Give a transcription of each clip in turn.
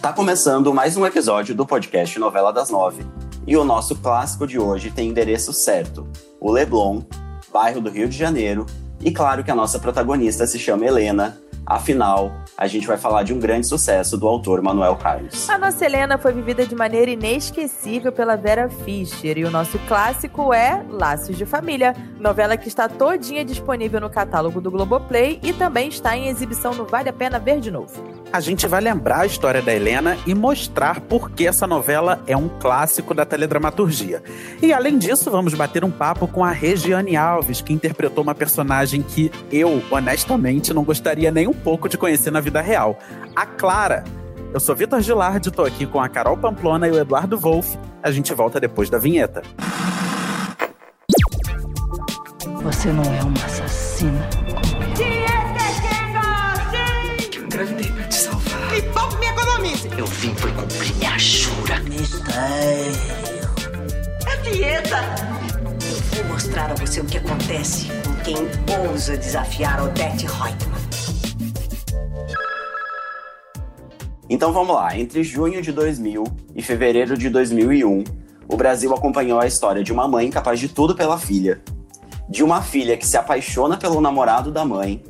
Tá começando mais um episódio do podcast Novela das Nove. E o nosso clássico de hoje tem endereço certo: o Leblon, bairro do Rio de Janeiro. E claro que a nossa protagonista se chama Helena, Afinal, a gente vai falar de um grande sucesso do autor Manuel Carlos. A nossa Helena foi vivida de maneira inesquecível pela Vera Fischer e o nosso clássico é Laços de Família, novela que está todinha disponível no catálogo do Globoplay e também está em exibição no Vale a Pena Ver de Novo. A gente vai lembrar a história da Helena e mostrar por que essa novela é um clássico da teledramaturgia. E além disso, vamos bater um papo com a Regiane Alves, que interpretou uma personagem que eu, honestamente, não gostaria nem um pouco de conhecer na vida real. A Clara. Eu sou Vitor Gilardi, tô aqui com a Carol Pamplona e o Eduardo Wolff. A gente volta depois da vinheta. Você não é uma assassina como eu. Que eu engravidei pra te salvar. Me poupe me economize. Eu vim foi cumprir minha jura. Mistério. É dieta. Eu vou mostrar a você o que acontece com quem ousa desafiar Odette Reutemann. Então vamos lá, entre junho de 2000 e fevereiro de 2001, o Brasil acompanhou a história de uma mãe capaz de tudo pela filha, de uma filha que se apaixona pelo namorado da mãe,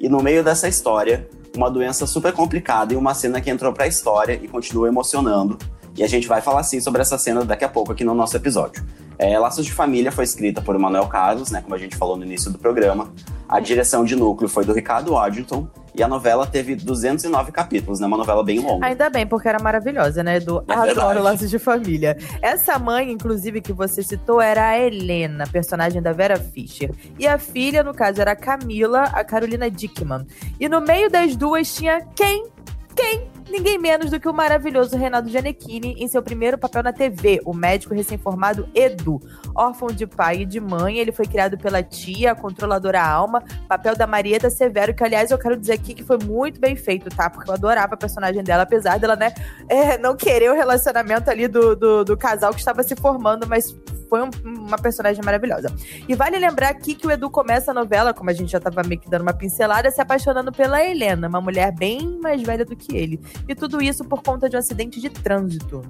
e no meio dessa história, uma doença super complicada e uma cena que entrou para a história e continua emocionando. E a gente vai falar sim sobre essa cena daqui a pouco aqui no nosso episódio. É, Laços de Família foi escrita por Manuel Carlos, né, como a gente falou no início do programa. A direção de núcleo foi do Ricardo Waddington. E a novela teve 209 capítulos, né? Uma novela bem longa. Ainda bem, porque era maravilhosa, né, Edu? É Adoro Laços de Família. Essa mãe, inclusive, que você citou, era a Helena, personagem da Vera Fischer. E a filha, no caso, era a Camila, a Carolina Dickman. E no meio das duas tinha quem? Quem? ninguém menos do que o maravilhoso Renato Gianecchini em seu primeiro papel na TV, o médico recém-formado Edu. Órfão de pai e de mãe, ele foi criado pela tia, a controladora alma, papel da Marieta Severo, que aliás eu quero dizer aqui que foi muito bem feito, tá? Porque eu adorava a personagem dela, apesar dela, né, é, não querer o relacionamento ali do, do, do casal que estava se formando, mas foi um, uma personagem maravilhosa. E vale lembrar aqui que o Edu começa a novela, como a gente já estava meio que dando uma pincelada, se apaixonando pela Helena, uma mulher bem mais velha do que ele. E tudo isso por conta de um acidente de trânsito.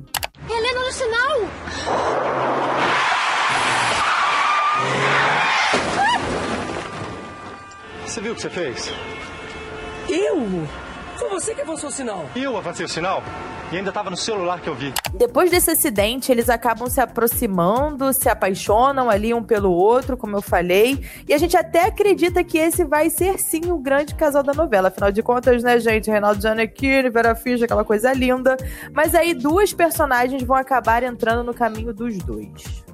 Helena no sinal! Você viu o que você fez? Eu? Foi você que avançou o sinal. Eu avancei o sinal? E ainda estava no celular que eu vi. Depois desse acidente, eles acabam se aproximando, se apaixonam ali um pelo outro, como eu falei. E a gente até acredita que esse vai ser sim o grande casal da novela. Afinal de contas, né, gente? Reinaldo Giannettini, Vera Fischer, aquela coisa linda. Mas aí duas personagens vão acabar entrando no caminho dos dois.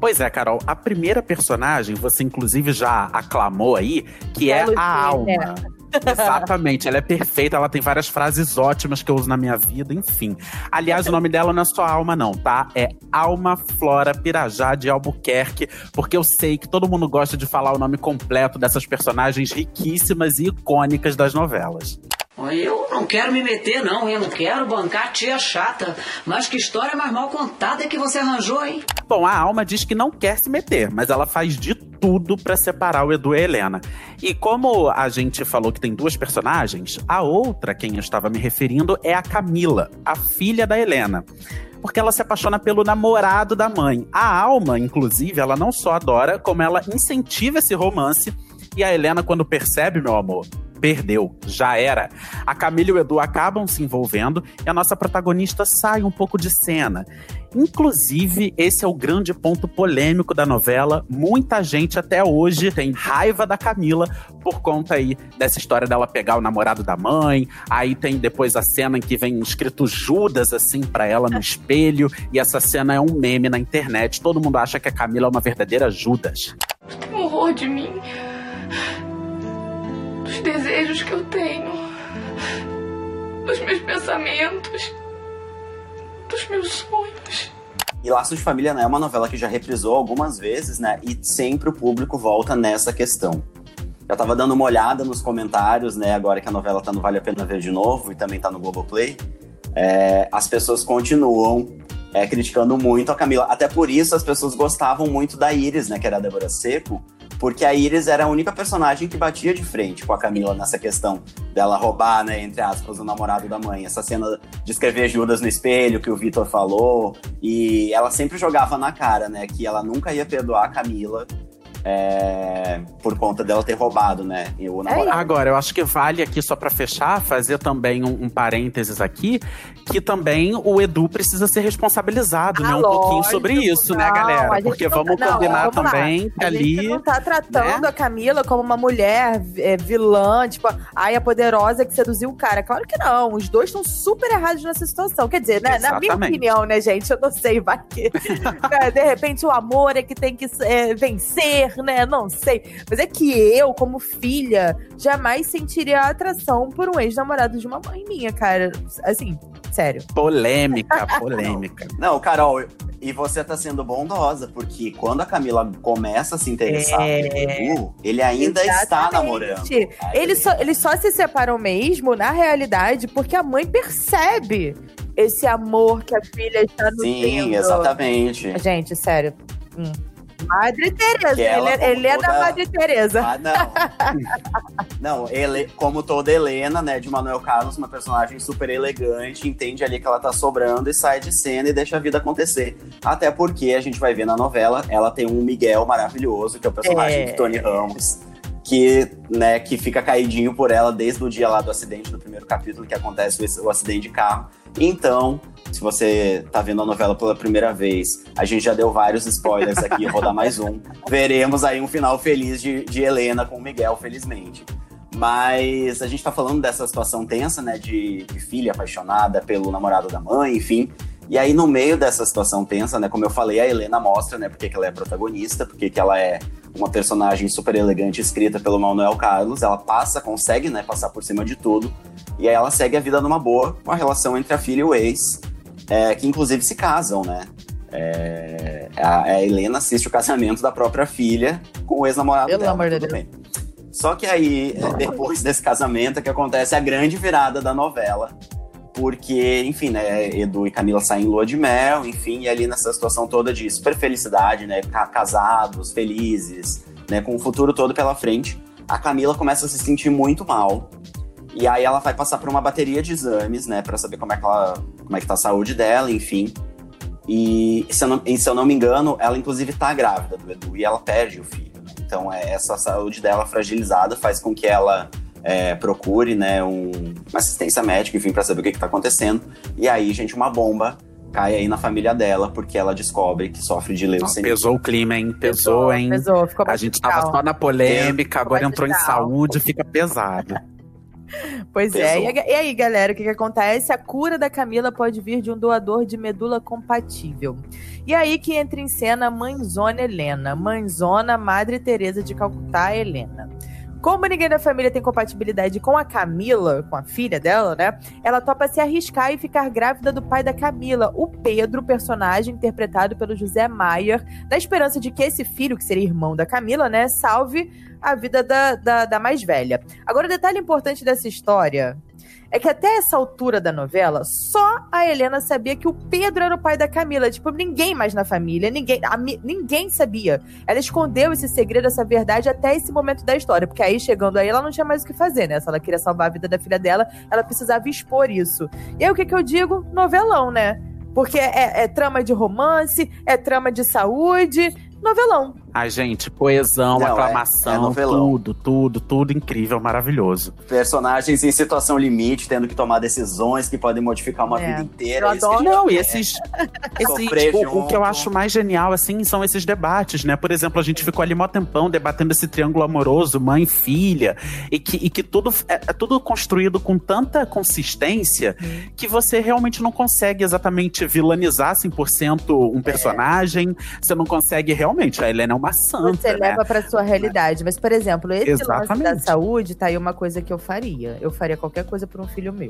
Pois é, Carol. A primeira personagem, você inclusive já aclamou aí, que é, é a Alma. Né? Exatamente, ela é perfeita, ela tem várias frases ótimas que eu uso na minha vida, enfim. Aliás, o nome dela não é só Alma, não, tá? É Alma Flora Pirajá de Albuquerque, porque eu sei que todo mundo gosta de falar o nome completo dessas personagens riquíssimas e icônicas das novelas. Eu não quero me meter, não. Eu não quero bancar tia chata. Mas que história mais mal contada que você arranjou, hein? Bom, a Alma diz que não quer se meter, mas ela faz de tudo para separar o Edu e a Helena. E como a gente falou que tem duas personagens, a outra, quem eu estava me referindo, é a Camila, a filha da Helena porque ela se apaixona pelo namorado da mãe. A Alma, inclusive, ela não só adora, como ela incentiva esse romance. E a Helena, quando percebe, meu amor, perdeu, já era. A Camila e o Edu acabam se envolvendo e a nossa protagonista sai um pouco de cena. Inclusive, esse é o grande ponto polêmico da novela. Muita gente até hoje tem raiva da Camila por conta aí dessa história dela pegar o namorado da mãe. Aí tem depois a cena em que vem escrito Judas assim para ela no espelho e essa cena é um meme na internet. Todo mundo acha que a Camila é uma verdadeira Judas. Horror de mim dos desejos que eu tenho, dos meus pensamentos, dos meus sonhos. E Laços de Família né, é uma novela que já reprisou algumas vezes, né? E sempre o público volta nessa questão. Eu tava dando uma olhada nos comentários, né? Agora que a novela tá no Vale a Pena Ver de novo e também tá no Globoplay. É, as pessoas continuam é, criticando muito a Camila. Até por isso as pessoas gostavam muito da Iris, né? Que era a Débora Seco porque a Iris era a única personagem que batia de frente com a Camila nessa questão dela roubar, né, entre aspas, o namorado da mãe. Essa cena de escrever Judas no espelho que o Vitor falou, e ela sempre jogava na cara, né, que ela nunca ia perdoar a Camila é, por conta dela ter roubado, né? O namorado. Agora, eu acho que vale aqui, só para fechar, fazer também um, um, parênteses aqui, que também o Edu precisa ser responsabilizado, ah, né? Um lógico, pouquinho sobre isso, não, né, galera? Porque não, vamos não, combinar vamos também que a ali. Gente não tá tratando né? a Camila como uma mulher é, vilã, tipo, ai, a poderosa que seduziu o cara. Claro que não. Os dois estão super errados nessa situação. Quer dizer, né, na minha opinião, né, gente? Eu não sei, vai que. né, de repente o amor é que tem que é, vencer, né? Não sei. Mas é que eu, como filha, jamais sentiria atração por um ex-namorado de uma mãe minha, cara. Assim, sério. Polêmica, polêmica. Não, Carol, e você tá sendo bondosa, porque quando a Camila começa a se interessar É. no Edu, ele ainda está Exatamente. namorando. Eles só, eles só se separam mesmo, na realidade, porque a mãe percebe esse amor que a filha está nutrindo. Sim, exatamente. Gente, sério. Hum. Madre Teresa. Ele, como ele é da Madre Teresa. Ah, não. não, ele, como toda Helena, né, de Manuel Carlos, uma personagem super elegante, entende ali que ela tá sobrando e sai de cena e deixa a vida acontecer. Até porque a gente vai ver na novela, ela tem um Miguel maravilhoso, que é o personagem É. de Tony Ramos. Que, né, que fica caidinho por ela desde o dia lá do acidente, do primeiro capítulo, que acontece o, o acidente de carro. Então, se você tá vendo a novela pela primeira vez, a gente já deu vários spoilers aqui, eu vou dar mais um. Veremos aí um final feliz de, de Helena com o Miguel, felizmente. Mas a gente tá falando dessa situação tensa, né? De, de filha apaixonada pelo namorado da mãe, enfim. E aí, no meio dessa situação tensa, né? Como eu falei, a Helena mostra, né? Porque que ela é protagonista, porque que ela é uma personagem super elegante escrita pelo Manuel Carlos. Ela passa, consegue, né? Passar por cima de tudo. E aí ela segue a vida numa boa, com a relação entre a filha e o ex, é, que inclusive se casam, né? É, a, a Helena assiste o casamento da própria filha com o ex-namorado Pelo dela. amor de Deus. bem. Só que aí, é, depois desse casamento, é que acontece a grande virada da novela. Porque, enfim, né, Edu e Camila saem em lua de mel, enfim, e ali nessa situação toda de super felicidade, né, ca- casados, felizes, né, com o futuro todo pela frente, a Camila começa a se sentir muito mal. E aí ela vai passar por uma bateria de exames, né, Pra saber como é que ela, como é que tá a saúde dela, enfim. E se eu não, se eu não me engano, ela inclusive tá grávida do Edu e ela perde o filho. né? Então é, essa saúde dela fragilizada faz com que ela é, procure, né, um- uma assistência médica, enfim, pra saber o que, que tá acontecendo. E aí, gente, uma bomba cai aí na família dela, porque ela descobre que sofre de leucemia. Pesou o clima, hein? Pesou, hein? Pesou, ficou A gente tava legal. só na polêmica, agora entrou em saúde, fica pesado. Pois é. Pesou. E, e aí, galera, o que, que acontece? A cura da Camila pode vir de um doador de medula compatível. E aí que entra em cena a mãezona Helena. Mãezona Madre Teresa de Calcutá, Helena. Como ninguém da família tem compatibilidade com a Camila, com a filha dela, né? Ela topa se arriscar e ficar grávida do pai da Camila, o Pedro, personagem interpretado pelo José Maier, na esperança de que esse filho, que seria irmão da Camila, né, salve a vida da, da, da mais velha. Agora, o detalhe importante dessa história é que até essa altura da novela, só a Helena sabia que o Pedro era o pai da Camila. Tipo, ninguém mais na família, ninguém, a ninguém sabia. Ela escondeu esse segredo, essa verdade até esse momento da história, porque aí chegando aí ela não tinha mais o que fazer, né? Se ela queria salvar a vida da filha dela, ela precisava expor isso. E aí o que, que eu digo? Novelão, né? Porque é, é trama de romance, é trama de saúde, novelão. Ai, gente, coesão, Não, é- aclamação, é novelão. tudo, tudo, tudo incrível, maravilhoso. Personagens em situação limite, tendo que tomar decisões que podem modificar uma É. vida inteira. Eu é adoro. gente Não, e esses. Esses o, o que eu acho mais genial, assim, são esses debates, né? Por exemplo, a gente ficou ali mó tempão debatendo esse triângulo amoroso, mãe, filha, e que, e que tudo é, é tudo construído com tanta consistência que você realmente não consegue exatamente vilanizar 100% um personagem. Você não consegue realmente. A Helena é uma santa. Você né? leva pra sua realidade. Mas, por exemplo, esse lance da Exatamente. saúde, tá aí uma coisa que eu faria. Eu faria qualquer coisa por um filho meu.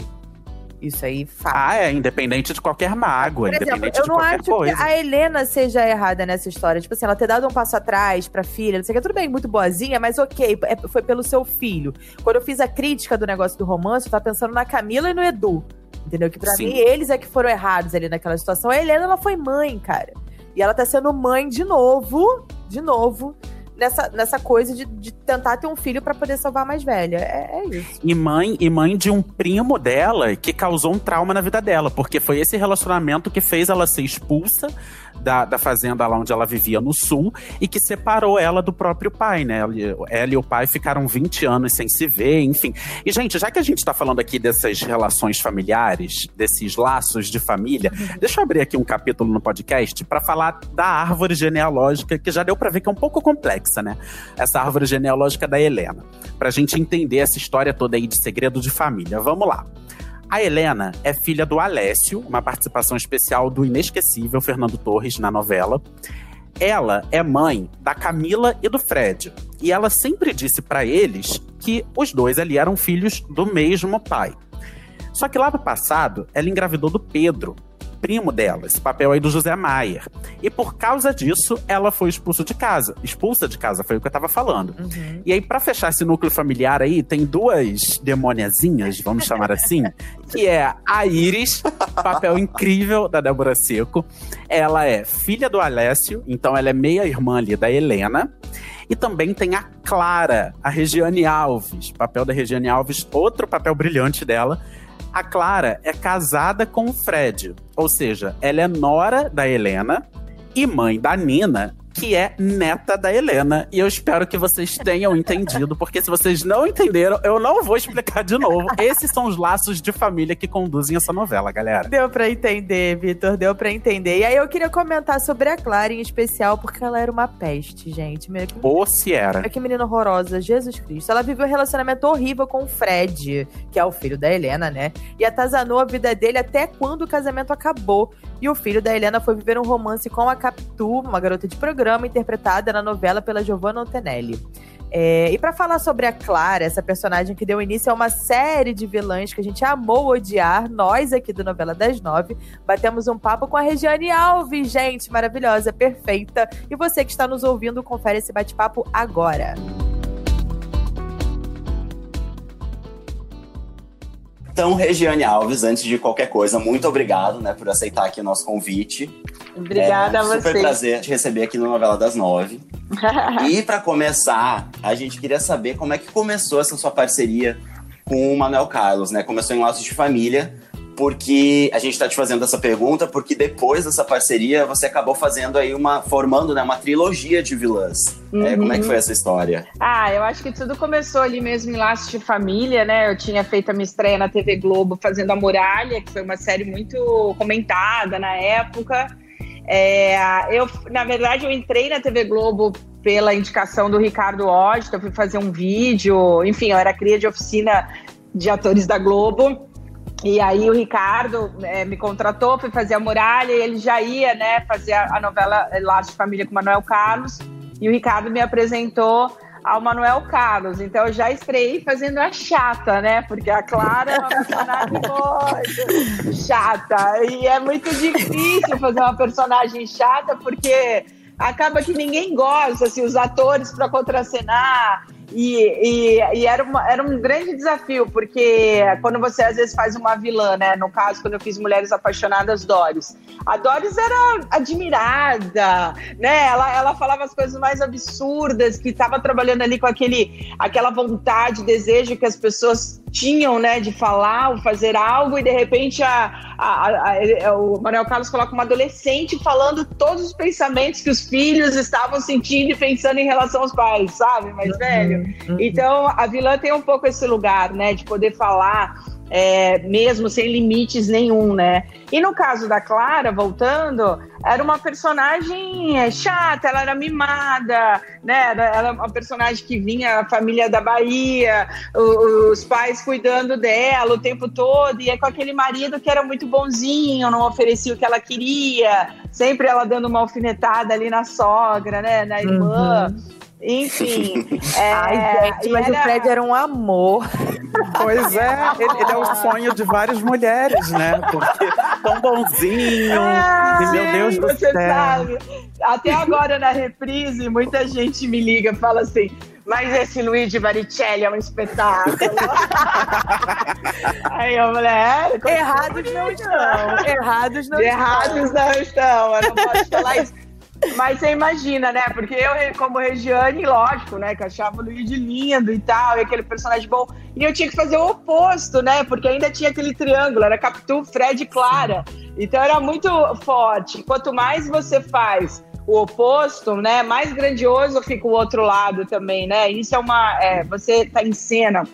Isso aí faz. Ah, é, independente de qualquer mágoa, Por exemplo, independente eu de não qualquer acho coisa. que a Helena seja errada nessa história. Tipo assim, ela ter dado um passo atrás pra filha, não sei o que, tudo bem, muito boazinha, mas ok, é- foi pelo seu filho. Quando eu fiz a crítica do negócio do romance, eu tava pensando na Camila e no Edu. Entendeu? Que pra Sim. mim, eles é que foram errados ali naquela situação. A Helena, ela foi mãe, cara. E ela tá sendo mãe de novo, de novo, nessa, nessa coisa de, de tentar ter um filho para poder salvar a mais velha. É, é, isso. E mãe, e mãe de um primo dela que causou um trauma na vida dela, porque foi esse relacionamento que fez ela ser expulsa da, da fazenda lá onde ela vivia no sul e que separou ela do próprio pai, né? Ela, e o pai ficaram 20 anos sem se ver, enfim. E, gente, já que a gente tá falando aqui dessas relações familiares, desses laços de família, deixa eu abrir aqui um capítulo no podcast para falar da árvore genealógica, que já deu para ver que é um pouco complexa, né? Essa árvore genealógica da Helena. Pra gente entender essa história toda aí de segredo de família. Vamos lá. A Helena é filha do Alessio, uma participação especial do inesquecível Fernando Torres na novela. Ela é mãe da Camila e do Fred. E ela sempre disse para eles que os dois ali eram filhos do mesmo pai. Só que lá no passado, ela engravidou do Pedro, primo dela, esse papel aí do José Maier. E por causa disso, ela foi expulsa de casa. Expulsa de casa, foi o que eu tava falando. Uhum. E aí, para fechar esse núcleo familiar aí, tem duas demôniazinhas, vamos chamar assim, que é a Iris, papel incrível da Débora Seco. Ela é filha do Alessio, então ela é meia-irmã ali da Helena. E também tem a Clara, a Regiane Alves, papel da Regiane Alves, outro papel brilhante dela. A Clara é casada com o Fred, ou seja, ela é nora da Helena e mãe da Nina, que é neta da Helena. E eu espero que vocês tenham entendido, porque se vocês não entenderam, eu não vou explicar de novo. Esses são os laços de família que conduzem essa novela, galera. Deu pra entender, Vitor, deu pra entender. E aí eu queria comentar sobre a Clara em especial, porque ela era uma peste, gente. Meu, que... Ou se era. Que menina horrorosa, Jesus Cristo. Ela viveu um relacionamento horrível com o Fred, que é o filho da Helena, né? E atazanou a vida dele até quando o casamento acabou. E o filho da Helena foi viver um romance com a Capitu, uma garota de programa, interpretada na novela pela Giovanna Antonelli. É, e para falar sobre a Clara, essa personagem que deu início a uma série de vilãs que a gente amou odiar, nós aqui do Novela das Nove batemos um papo com a Regiane Alves, gente, maravilhosa, perfeita. E você que está nos ouvindo, confere esse bate-papo agora. Então, Regiane Alves, antes de qualquer coisa, muito obrigado né, por aceitar aqui o nosso convite. Obrigada é a você. super prazer te receber aqui no Novela das Nove. e para começar, a gente queria saber como é que começou essa sua parceria com o Manuel Carlos, né? Começou em Laços de Família, porque a gente está te fazendo essa pergunta, porque depois dessa parceria você acabou fazendo aí uma, formando né, uma trilogia de vilãs. Uhum. É, como é que foi essa história? Ah, eu acho que tudo começou ali mesmo em Laços de Família, né? Eu tinha feito a minha estreia na TV Globo fazendo A Muralha, que foi uma série muito comentada na época. É, eu, na verdade, eu entrei na TV Globo pela indicação do Ricardo Ogden, eu fui fazer um vídeo, enfim, eu era cria de oficina de atores da Globo. E aí o Ricardo é, me contratou, fui fazer a muralha e ele já ia, né, fazer a, a novela Laços de Família com o Manuel Carlos. E o Ricardo me apresentou ao Manuel Carlos. Então eu já estreiei fazendo a chata, né? Porque a Clara é uma personagem muito chata. E é muito difícil fazer uma personagem chata, porque acaba que ninguém gosta, assim, os atores para contracenar. E, e, e, era, uma, era um grande desafio, porque quando você às vezes faz uma vilã, né? No caso, quando eu fiz Mulheres Apaixonadas, Doris. A Doris era admirada, né? Ela, ela falava as coisas mais absurdas, que estava trabalhando ali com aquele, aquela vontade, desejo que as pessoas tinham, né? De falar ou fazer algo, e de repente a, a, a, o Manuel Carlos coloca uma adolescente falando todos os pensamentos que os filhos estavam sentindo e pensando em relação aos pais, sabe? Mais velho. Então, a vilã tem um pouco esse lugar, né, de poder falar é, mesmo sem limites nenhum, né? E no caso da Clara, voltando, era uma personagem é, chata, ela era mimada, né? Ela era uma personagem que vinha a família da Bahia, os pais cuidando dela o tempo todo, e é com aquele marido que era muito bonzinho, não oferecia o que ela queria, sempre ela dando uma alfinetada ali na sogra, né? Na irmã. Uhum. Enfim. É, Ai, gente, mas era... o Fred era um amor. Pois é, ele, ele, é o sonho de várias mulheres, né? Porque tão bonzinho. Ah, e meu Deus do você céu. Sabe. Até agora na reprise, muita gente me liga e fala assim. Mas esse Luigi Baricelli é um espetáculo. Aí eu falei, é, errados não estão. Errados não errados estão. não estão. Eu não posso falar isso. Mas você imagina, né? Porque eu, como Regiane, lógico, né? Que achava o Luigi lindo e tal, e aquele personagem bom. E eu tinha que fazer o oposto, né? Porque ainda tinha aquele triângulo, era Capitu, Fred e Clara. Então era muito forte. Quanto mais você faz o oposto, né? Mais grandioso fica o outro lado também, né? Isso é uma. É, você tá em cena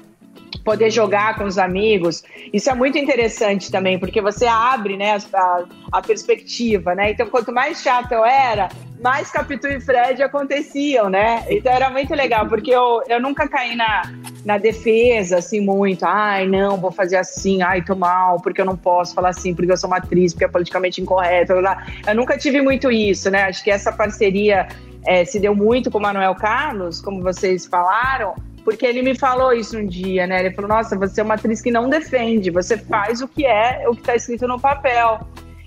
poder jogar com os amigos. Isso é muito interessante também, porque você abre né, a, a perspectiva, né? Então, quanto mais chato eu era, mais Capitu e Fred aconteciam, né? Então era muito legal, porque eu, eu nunca caí na, na defesa, assim, muito. Ai, não, vou fazer assim, ai, tô mal, porque eu não posso falar assim, porque eu sou uma atriz, porque é politicamente incorreto. Eu nunca tive muito isso, né? Acho que essa parceria é, se deu muito com o Manuel Carlos, como vocês falaram, porque ele me falou isso um dia, né? Ele falou: Nossa, você é uma atriz que não defende, você faz o que é, o que está escrito no papel.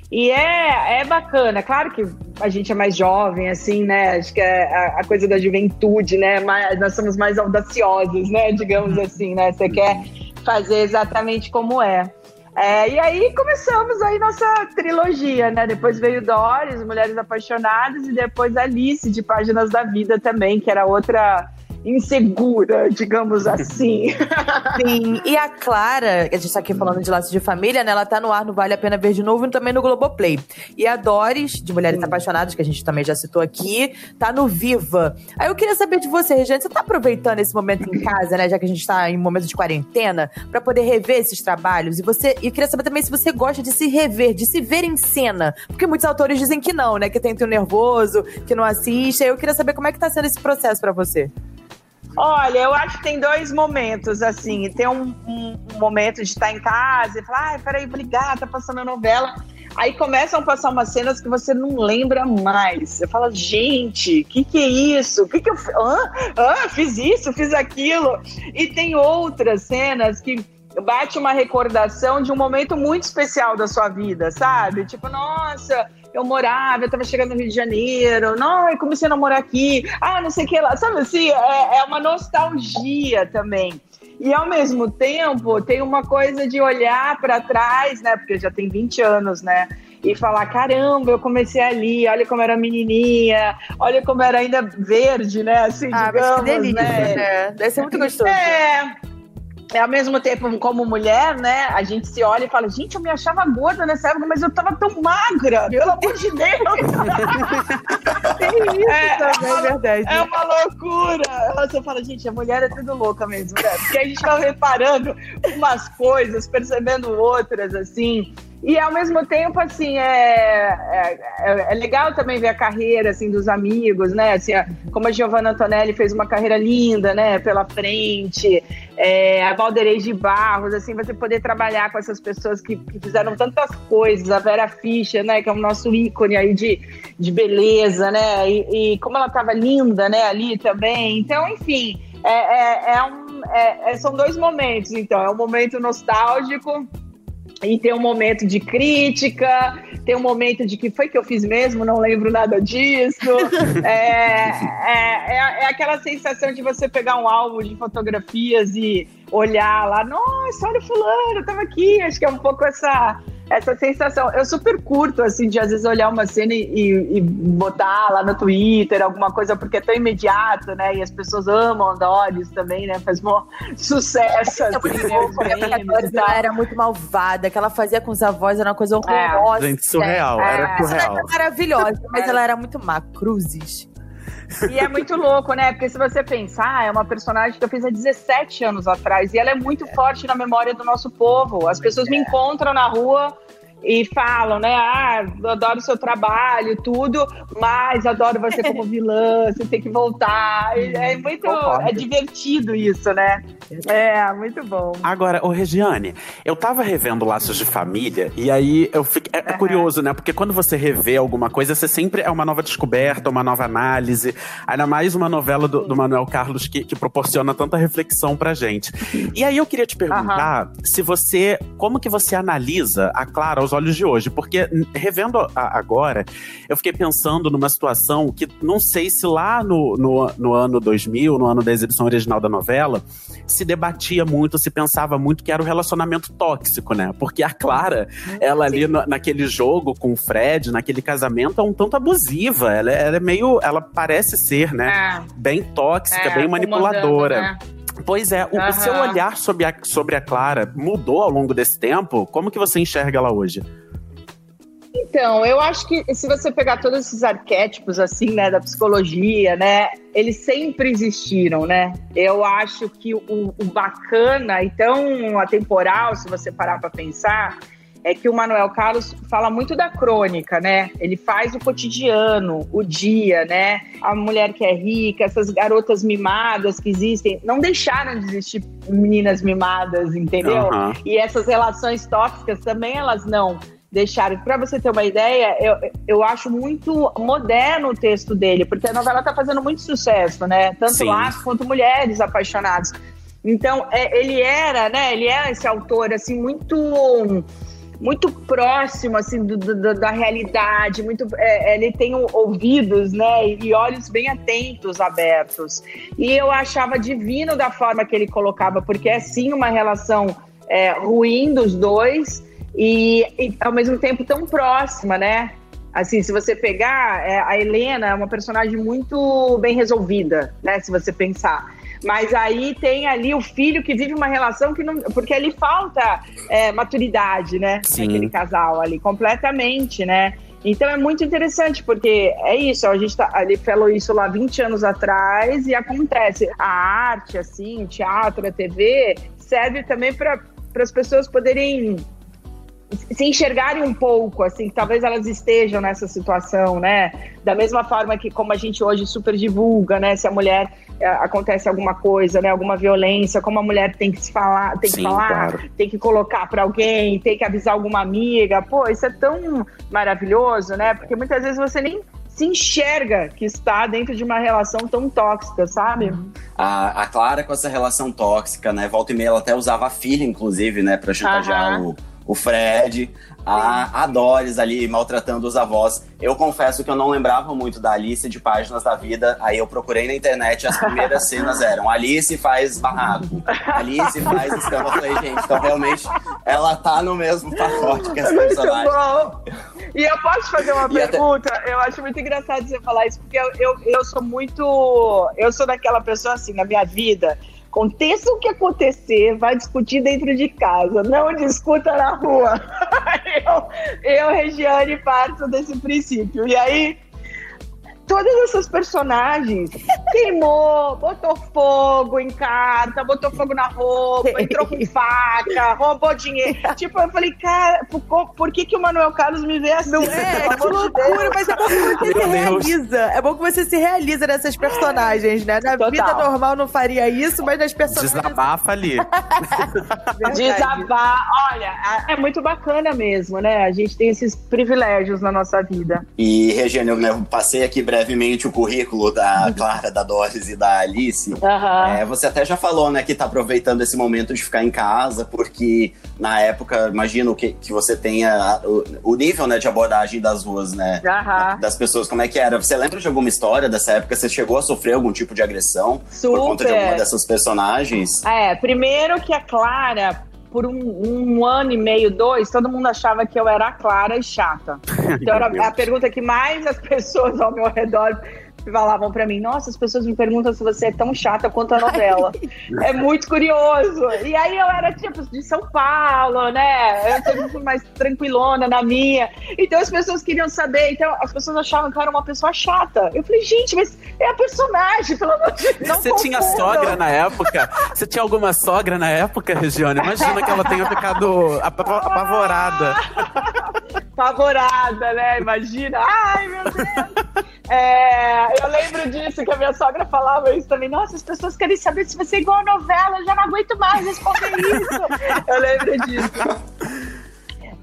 E é, é bacana, claro que a gente é mais jovem, assim, né? Acho que é a, a coisa da juventude, né? Mas nós somos mais audaciosos, né? Digamos assim, né? Você quer fazer exatamente como é. É, e aí começamos aí nossa trilogia, né? Depois veio Doris, Mulheres Apaixonadas, e depois Alice, de Páginas da Vida também, que era outra insegura, digamos assim. Sim, e a Clara, a gente tá aqui falando de laços de família, né? Ela tá no ar no Vale a Pena Ver de Novo e também no Globoplay. E a Doris, de Mulheres Sim. Apaixonadas, que a gente também já citou aqui, tá no Viva. Aí eu queria saber de você, Regiane, você tá aproveitando esse momento em casa, né? Já que a gente tá em momento de quarentena, para poder rever esses trabalhos. E você. E eu queria saber também se você gosta de se rever, de se ver em cena. Porque muitos autores dizem que não, né? Que tem um nervoso, que não assiste. Aí eu queria saber como é que tá sendo esse processo para você. Olha, eu acho que tem dois momentos, assim. Tem um, um, um momento de estar em casa e falar, ai, peraí, obrigada, tá passando a novela. Aí começam a passar umas cenas que você não lembra mais. Você fala, gente, o que, que é isso? O que, que eu. Hã? Hã? Fiz isso, fiz aquilo. E tem outras cenas que bate uma recordação de um momento muito especial da sua vida, sabe? Tipo, nossa, eu morava, eu tava chegando no Rio de Janeiro, não, eu comecei a namorar aqui, ah, não sei o que lá, sabe assim, é, é uma nostalgia também. E ao mesmo tempo, tem uma coisa de olhar para trás, né, porque já tem 20 anos, né, e falar: caramba, eu comecei ali, olha como era menininha, olha como era ainda verde, né? Assim, ah, digamos, mas que delícia, né? né? Deve ser muito gostoso. É é, ao mesmo tempo, como mulher, né, a gente se olha e fala, gente, eu me achava gorda nessa época, mas eu tava tão magra, pelo amor de Deus. Tem isso é, também, é, uma, verdade. É uma loucura. Você fala, gente, a mulher é tudo louca mesmo, né? Porque a gente vai reparando umas coisas, percebendo outras, assim. E ao mesmo tempo, assim, é, é, é, legal também ver a carreira, assim, dos amigos, né? Assim, como a Giovanna Antonelli fez uma carreira linda, né? Pela frente. É, a Valderei de Barros, assim, você poder trabalhar com essas pessoas que, que, fizeram tantas coisas. A Vera Fischer, né? Que é o nosso ícone aí de, de beleza, né? E, e como ela estava linda, né? Ali também. Então, enfim, é, é, é um, é, são dois momentos, então. É um momento nostálgico e tem um momento de crítica, tem um momento de que foi que eu fiz mesmo, não lembro nada disso. é, é, é, é, aquela sensação de você pegar um álbum de fotografias e olhar lá, nossa, olha o fulano, tava aqui. Acho que é um pouco essa essa sensação. Eu super curto, assim, de às vezes olhar uma cena e, e, e, botar lá no Twitter alguma coisa, porque é tão imediato, né? E as pessoas amam a Doris também, né? Faz um sucesso, assim, né? ela era muito malvada, que ela fazia com os avós era uma coisa horrorosa. É. Gente, surreal, é. era surreal. Era maravilhosa, mas ela era muito má. Cruzes. E é muito louco, né? Porque se você pensar, é uma personagem que eu fiz há 17 anos atrás e ela é muito forte na memória do nosso povo. As pessoas me encontram na rua e falam, né? Ah, adoro o seu trabalho, tudo, mas adoro você como vilã, você tem que voltar. É muito é divertido isso, né? É, muito bom. Agora, ô Regiane, eu tava revendo Laços de Família e aí eu fiquei. É, é curioso, né? Porque quando você revê alguma coisa, você sempre é uma nova descoberta, uma nova análise. Ainda mais uma novela do, do Manuel Carlos que, que, proporciona tanta reflexão pra gente. E aí eu queria te perguntar se você. Como que você analisa a Clara aos aos olhos de hoje. Porque, revendo a, agora, eu fiquei pensando numa situação que não sei se lá no, no, no ano 2000, no ano da exibição original da novela, se debatia muito, se pensava muito que era o relacionamento tóxico, né? Porque a Clara, ela ali no, naquele jogo com o Fred, naquele casamento, é um tanto abusiva. Ela, ela é meio. Ela parece ser, né? É. Bem tóxica, É, bem manipuladora. né? Pois é, o, o seu olhar sobre a, sobre a Clara mudou ao longo desse tempo? Como que você enxerga ela hoje? Então, eu acho que se você pegar todos esses arquétipos assim, né, da psicologia, né, eles sempre existiram, né? Eu acho que o, o bacana e tão atemporal, se você parar para pensar, é que o Manuel Carlos fala muito da crônica, né? Ele faz o cotidiano, o dia, né? A mulher que é rica, essas garotas mimadas que existem, não deixaram de existir meninas mimadas, entendeu? Aham. E essas relações tóxicas também elas não deixaram. Para você ter uma ideia, eu, eu acho muito moderno o texto dele, porque a novela tá fazendo muito sucesso, né? Tanto Sim. laços quanto mulheres apaixonadas. Então, é, ele era, né? Ele é esse autor assim muito muito próximo assim do- do- da realidade, muito é, ele tem ouvidos, né, e olhos bem atentos, abertos. E eu achava divino da forma que ele colocava, porque é sim uma relação é, ruim dos dois e, e, ao mesmo tempo tão próxima, né? Assim, se você pegar, é, a Helena é uma personagem muito bem resolvida, né? Se você pensar. Mas aí tem ali o filho que vive uma relação que não. Porque ali falta é, maturidade, né? Sim. Naquele casal ali, completamente, né? Então é muito interessante, porque é isso, a gente tá, ele falou isso lá 20 anos atrás e acontece. A arte, assim, o teatro, a TV, serve também para as pessoas poderem se enxergarem um pouco, assim, que talvez elas estejam nessa situação, né? Da mesma forma que como a gente hoje super divulga, né? Se a mulher é, acontece alguma coisa, né? Alguma violência, como a mulher tem que se falar, tem que Sim, falar, claro. tem que colocar para alguém, tem que avisar alguma amiga. Pô, isso é tão maravilhoso, né? Porque muitas vezes você nem se enxerga que está dentro de uma relação tão tóxica, sabe? A, a Clara com essa relação tóxica, né? Volta e meia ela até usava a filha, inclusive, né? Pra chantagear Aham. o, o Fred. A, a Doris ali maltratando os avós. Eu confesso que eu não lembrava muito da Alice de Páginas da Vida. Aí eu procurei na internet e as primeiras cenas eram Alice faz barraco, Alice faz escama. Eu falei, gente, então realmente ela tá no mesmo pacote que personagem. bom. E eu posso fazer uma E até- pergunta? Eu acho muito engraçado você falar isso, porque eu, eu, eu sou muito. Eu sou daquela pessoa assim, na minha vida. Aconteça o que acontecer, vai discutir dentro de casa, não discuta na rua. eu, eu, Regiane, parto desse princípio. E aí, todas essas personagens queimou, botou fogo em carta, botou fogo na roupa, entrou com faca, roubou dinheiro. Tipo, eu falei, cara, por, por que, que o Manuel Carlos me vê assim? Não é, que loucura, Deus. mas é bom que você se Meu Deus. realiza. É bom que você se realiza nessas personagens, né? Na Total. vida normal não faria isso, mas nas personagens. Desabafa ali. Desabar, olha, é muito bacana mesmo, né? A gente tem esses privilégios na nossa vida. E, Regiane, eu passei aqui brevemente o currículo da Clara, da Doris e da Alice. Aham. É, você até já falou, né, que tá aproveitando esse momento de ficar em casa, porque na época, imagino que, que você tenha o, o nível, né, de abordagem das ruas, né, Aham. das pessoas, como é que era? Você lembra de alguma história dessa época? Você chegou a sofrer algum tipo de agressão por conta de Super. alguma dessas personagens? É, primeiro que a Clara, por um, um ano e meio, dois, todo mundo achava que eu era Clara e chata. Então era a pergunta que mais as pessoas ao meu redor falavam pra mim, nossa, as pessoas me perguntam se você é tão chata quanto a novela. é muito curioso. E aí eu era tipo de São Paulo, né? Eu sempre fui mais tranquilona na minha. Então as pessoas queriam saber. Então as pessoas achavam que eu era uma pessoa chata. Eu falei, gente, mas é a personagem, pelo amor de Deus. Você tinha confundam." sogra na época? Você tinha alguma sogra na época, Regiane? Imagina que ela tenha ficado apa- apavorada. Apavorada, né? Imagina. Ai, meu Deus. É, eu lembro disso, que a minha sogra falava isso também. Nossa, as pessoas querem saber se você é igual a novela. Eu já não aguento mais responder isso. Eu lembro disso.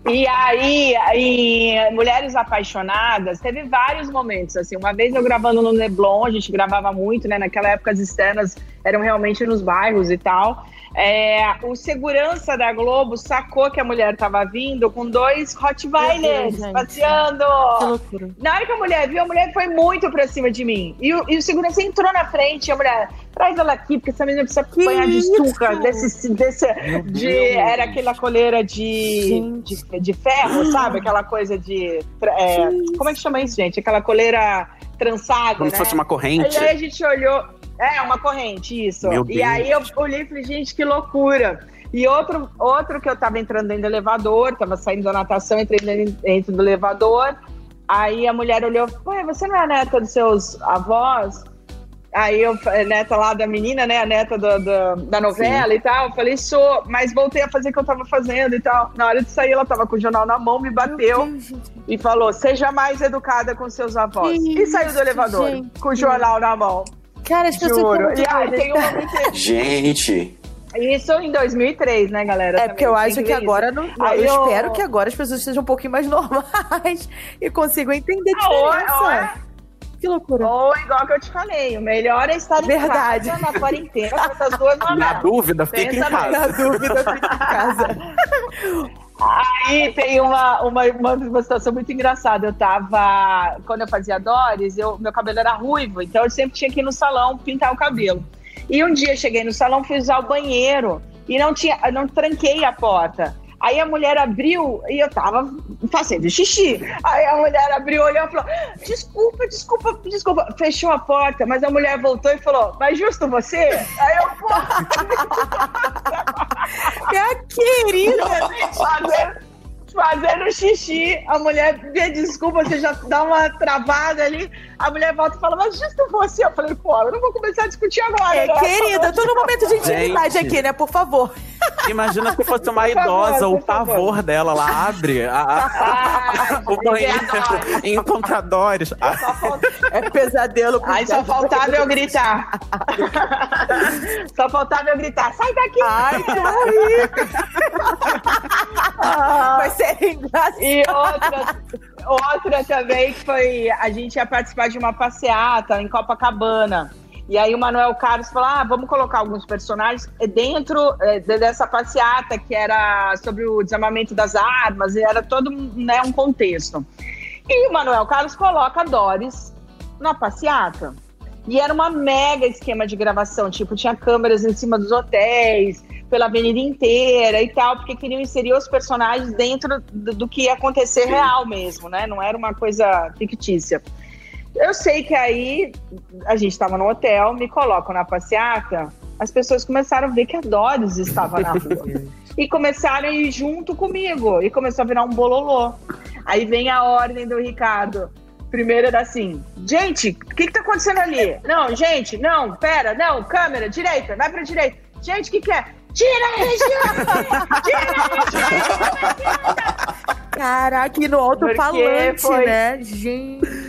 E aí, em Mulheres Apaixonadas, teve vários momentos, assim, uma vez eu gravando no Neblon, a gente gravava muito, né, naquela época as externas eram realmente nos bairros e tal, é, o segurança da Globo sacou que a mulher estava vindo com dois Rottweilers Deus, passeando. Que loucura. Na hora que a mulher viu, a mulher foi muito pra cima de mim. E o, e o segurança entrou na frente e a mulher, traz ela aqui, porque essa menina precisa apanhar de isso? estuca. Desse, desse, de, era aquela coleira de, de, de ferro, sabe? Aquela coisa de. é, como é que chama isso, gente? Aquela coleira trançada. Como né? se fosse uma corrente. E aí a gente olhou. É, uma corrente, isso. Meu e aí eu olhei e falei, gente, que loucura. E outro, outro que eu tava entrando dentro do elevador, tava saindo da natação, entrei dentro, do elevador. Aí a mulher olhou, ué, você não é a neta dos seus avós? Aí eu, neta lá da menina, né? A neta do, do- da novela e tal. Eu falei, sou, mas voltei a fazer o que eu tava fazendo e tal. Na hora de sair, ela tava com o jornal na mão, me bateu e falou: seja mais educada com seus avós. Que e saiu do isso, elevador gente. com o jornal na mão. Cara, as pessoas Juro. E aí tem Gente, Isso em 2003, né, galera? É Também porque eu acho que agora não. Aí eu espero que agora as pessoas sejam um pouquinho mais normais e consigam entender a Ah, ou- diferença. ou é- Que loucura. Ou igual que eu te falei, o melhor é estar em Verdade. casa na quarentena com essas duas Na novelas. dúvida, fica em casa. Na dúvida, fica em casa. Aí tem uma, uma, uma, uma situação muito engraçada. Eu tava. Quando eu fazia Doris, eu, meu cabelo era ruivo, então eu sempre tinha que ir no salão pintar o cabelo. E um dia eu cheguei no salão, fui usar o banheiro e não tinha, não tranquei a porta. Aí a mulher abriu e eu tava fazendo xixi. Aí a mulher abriu, olhou e falou: Desculpa, desculpa, desculpa. Fechou a porta, mas a mulher voltou e falou: Mas justo você? Aí eu, pô, querida. fazendo, fazendo xixi, a mulher vê desculpa, você já dá uma travada ali, a mulher volta e fala, mas justo você. Eu falei, pô, eu não vou começar a discutir agora. É, né? querida, eu tô no momento de intimidade aqui, né? Por favor. Imagina se fosse uma favor, idosa, o favor. pavor dela, ela abre a- a- o banheiro Só falta- É pesadelo. com Ai, só faltava eu gritar. só faltava eu gritar, sai daqui! Ai, Ah, vai ser engraçado. E outra, outra também que foi. A gente ia participar de uma passeata em Copacabana. E aí o Manuel Carlos falou: ah, vamos colocar alguns personagens dentro eh, de- dessa passeata, que era sobre o desarmamento das armas, e era todo né, um contexto. E o Manuel Carlos coloca a Doris na passeata. E era uma mega esquema de gravação, tipo, tinha câmeras em cima dos hotéis, pela avenida inteira e tal, porque queriam inserir os personagens dentro do, do que ia acontecer real mesmo, né? Não era uma coisa fictícia. Eu sei que aí a gente estava no hotel, me colocam na passeata, as pessoas começaram a ver que a Doris estava na rua. e começaram a ir junto comigo. E começou a virar um bololô. Aí vem a ordem do Ricardo. Primeiro era assim, gente, o que, que tá acontecendo ali? Não, gente, não, pera, não, câmera, direita, vai pra direita. Gente, o que, que é? Tira a Regina! Tira a Regina! Caraca, e no alto-falante, foi- né? Gente.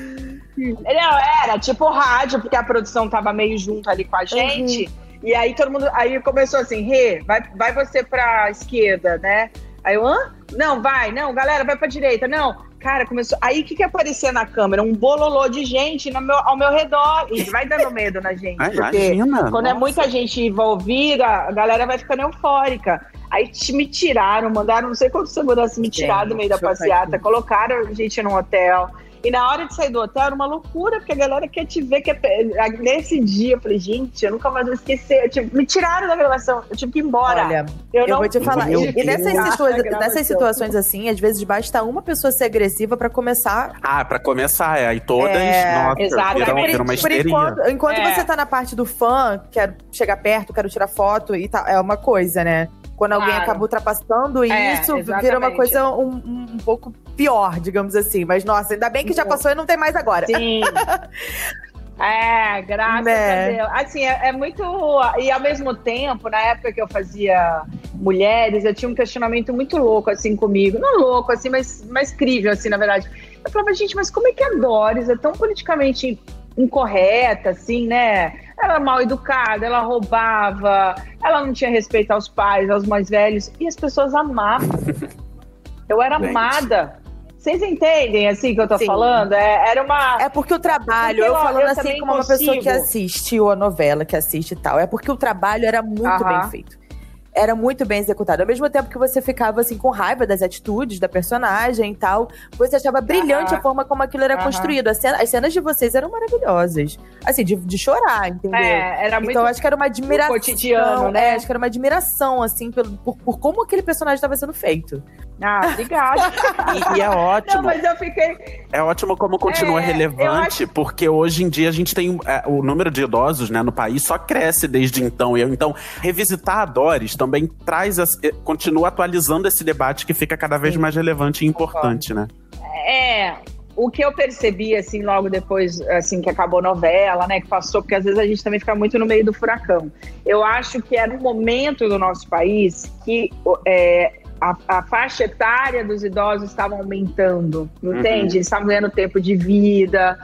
Não, era tipo rádio, porque a produção tava meio junto ali com a gente. E aí todo mundo. Aí começou assim, Rê, vai, vai você pra esquerda, né? Aí eu, hã? Não, vai, não, galera, vai pra direita, não. Cara, começou. Aí o que, que aparecia na câmera? Um bololô de gente no meu, ao meu redor. E vai dando medo na gente. Ah, porque imagina, quando é nossa. muita gente envolvida, a galera vai ficando eufórica. Aí te- me tiraram, mandaram não sei quantos seguranças me tiraram do meio da passeata, colocaram a gente num hotel. E na hora de sair do hotel era uma loucura, porque a galera quer te ver. Quer... Nesse dia, eu falei, gente, eu nunca mais vou esquecer. Tive- Me tiraram da gravação, eu tive que ir embora. Olha, eu, Eu não vou te falar. Meu E, nessas, situa- nessas situações assim, às vezes basta uma pessoa ser agressiva pra começar. Ah, pra começar, é. Aí todas, É, nossa, exato. viram, viram uma Por histeria. enquanto, enquanto É. você tá na parte do fã, quero chegar perto, quero tirar foto e tal, é uma coisa, né? Quando alguém Claro. acaba ultrapassando É, isso, vira uma exatamente. coisa um, um- um pouco pior, digamos assim. Mas, nossa, ainda bem que já passou e não tem mais agora. Sim. É, graças Né? a Deus. Assim, é, é muito. E ao mesmo tempo, na época que eu fazia mulheres, eu tinha um questionamento muito louco, assim, comigo. Não louco, assim, mas, mas crível, assim, na verdade. Eu falava, gente, mas como é que a Doris é tão politicamente incorreta, assim, né? Ela era mal educada, ela roubava, ela não tinha respeito aos pais, aos mais velhos, e as pessoas amavam. Eu era Gente. amada. Vocês entendem, assim, que eu tô Sim. falando? É, era uma... É porque o trabalho, Porque eu eu- falando eu assim como uma pessoa que consigo. assiste a novela, que assiste e tal, é porque o trabalho era muito Aham. bem feito. Era muito bem executado. Ao mesmo tempo que você ficava assim com raiva das atitudes da personagem e tal, você achava brilhante Aham. a forma como aquilo era Aham. construído. As cenas, as cenas de vocês eram maravilhosas. Assim, de, de chorar, entendeu? É, era muito Então acho que era uma admiração. cotidiano, né? É, acho que era uma admiração, assim, pelo, por, por como aquele personagem estava sendo feito. Ah, obrigada. E, e é ótimo. Não, mas eu fiquei... É ótimo como continua É, relevante, acho- porque hoje em dia a gente tem é, o número de idosos né, no país só cresce desde então. E então, revisitar a Doris também traz, as- eh, continua atualizando esse debate que fica cada vez Sim. mais relevante e importante, né? É, o que eu percebi, assim, logo depois, assim, que acabou a novela, né, que passou, porque às vezes a gente também fica muito no meio do furacão. Eu acho que era um momento do nosso país que é, a, a faixa etária dos idosos estava aumentando, entende? Eles estavam ganhando tempo de vida.